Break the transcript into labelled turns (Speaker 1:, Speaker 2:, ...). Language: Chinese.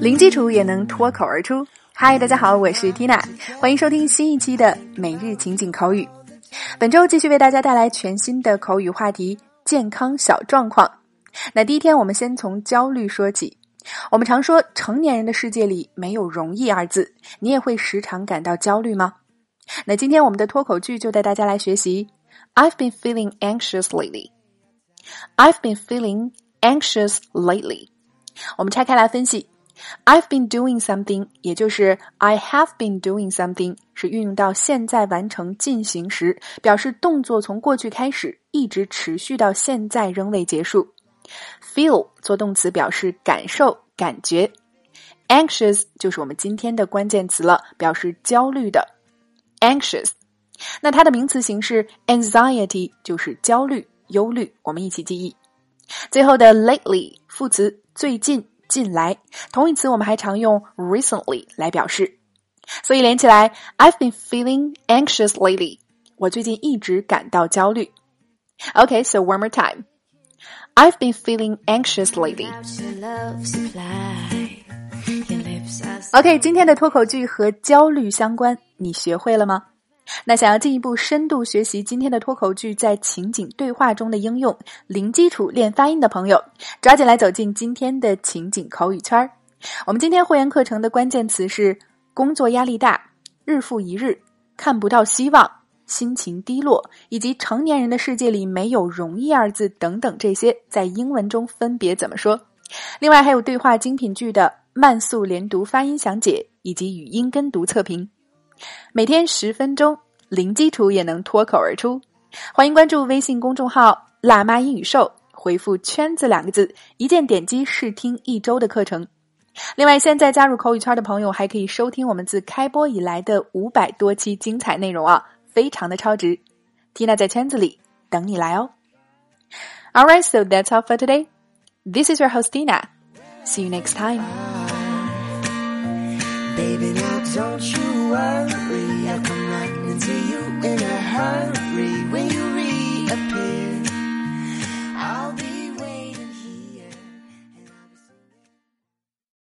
Speaker 1: 零基础也能脱口而出。嗨，大家好，我是 Tina，欢迎收听新一期的每日情景口语。本周继续为大家带来全新的口语话题——健康小状况。那第一天，我们先从焦虑说起。我们常说，成年人的世界里没有容易二字，你也会时常感到焦虑吗？那今天我们的脱口剧就带大家来学习：I've been feeling anxious lately. I've been feeling anxious lately. 我们拆开来分析。I've been doing something，也就是 I have been doing something，是运用到现在完成进行时，表示动作从过去开始，一直持续到现在仍未结束。Feel 做动词表示感受、感觉。Anxious 就是我们今天的关键词了，表示焦虑的。Anxious，那它的名词形式 anxiety 就是焦虑、忧虑。我们一起记忆。最后的 lately 副词最近。近来，同义词我们还常用 recently 来表示，所以连起来，I've been feeling anxious lately。我最近一直感到焦虑。OK，so one more time。I've been feeling anxious lately. OK，今天的脱口剧和焦虑相关，你学会了吗？那想要进一步深度学习今天的脱口剧在情景对话中的应用，零基础练发音的朋友，抓紧来走进今天的情景口语圈儿。我们今天会员课程的关键词是工作压力大、日复一日、看不到希望、心情低落，以及成年人的世界里没有容易二字等等这些，在英文中分别怎么说？另外还有对话精品剧的慢速连读发音详解以及语音跟读测评。每天十分钟，零基础也能脱口而出。欢迎关注微信公众号“辣妈英语秀”，回复“圈子”两个字，一键点击试听一周的课程。另外，现在加入口语圈的朋友还可以收听我们自开播以来的五百多期精彩内容啊，非常的超值。Tina 在圈子里等你来哦。All right, so that's all for today. This is your host Tina. See you next time. Baby, now don't you worry, I'll come right now.